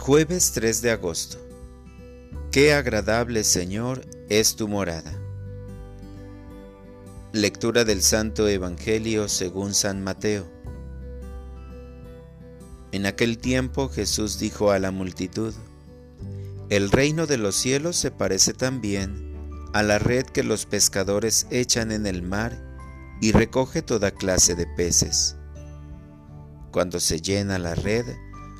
Jueves 3 de agosto. Qué agradable, Señor, es tu morada. Lectura del Santo Evangelio según San Mateo. En aquel tiempo Jesús dijo a la multitud, El reino de los cielos se parece también a la red que los pescadores echan en el mar y recoge toda clase de peces. Cuando se llena la red,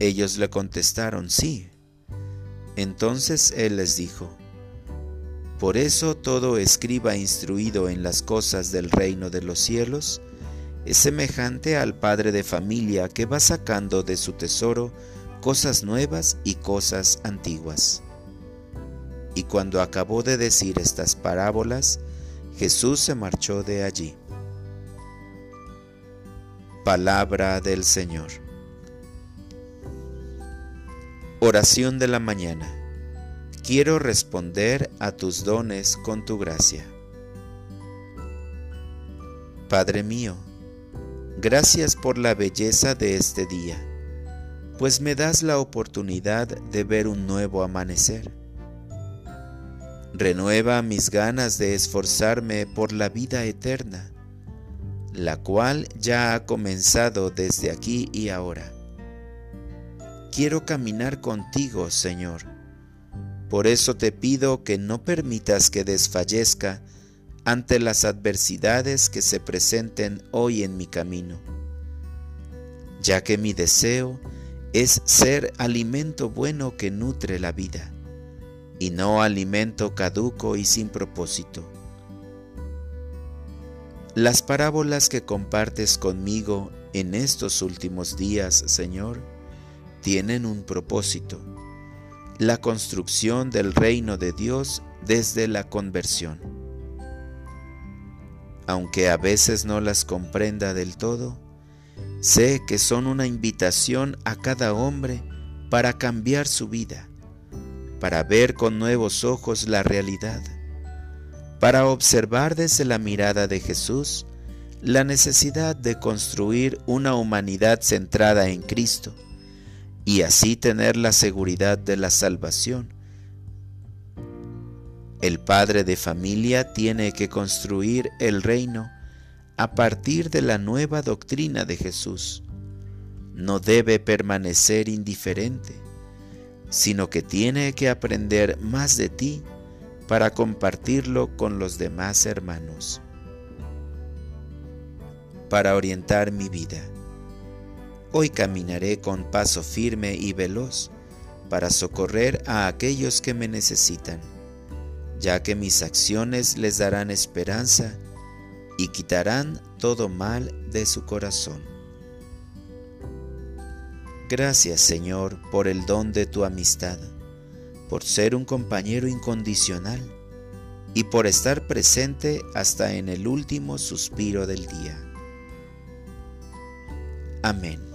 Ellos le contestaron, sí. Entonces él les dijo, Por eso todo escriba instruido en las cosas del reino de los cielos es semejante al padre de familia que va sacando de su tesoro cosas nuevas y cosas antiguas. Y cuando acabó de decir estas parábolas, Jesús se marchó de allí. Palabra del Señor. Oración de la mañana. Quiero responder a tus dones con tu gracia. Padre mío, gracias por la belleza de este día, pues me das la oportunidad de ver un nuevo amanecer. Renueva mis ganas de esforzarme por la vida eterna, la cual ya ha comenzado desde aquí y ahora quiero caminar contigo, Señor. Por eso te pido que no permitas que desfallezca ante las adversidades que se presenten hoy en mi camino, ya que mi deseo es ser alimento bueno que nutre la vida, y no alimento caduco y sin propósito. Las parábolas que compartes conmigo en estos últimos días, Señor, tienen un propósito, la construcción del reino de Dios desde la conversión. Aunque a veces no las comprenda del todo, sé que son una invitación a cada hombre para cambiar su vida, para ver con nuevos ojos la realidad, para observar desde la mirada de Jesús la necesidad de construir una humanidad centrada en Cristo y así tener la seguridad de la salvación. El padre de familia tiene que construir el reino a partir de la nueva doctrina de Jesús. No debe permanecer indiferente, sino que tiene que aprender más de ti para compartirlo con los demás hermanos. Para orientar mi vida. Hoy caminaré con paso firme y veloz para socorrer a aquellos que me necesitan, ya que mis acciones les darán esperanza y quitarán todo mal de su corazón. Gracias Señor por el don de tu amistad, por ser un compañero incondicional y por estar presente hasta en el último suspiro del día. Amén.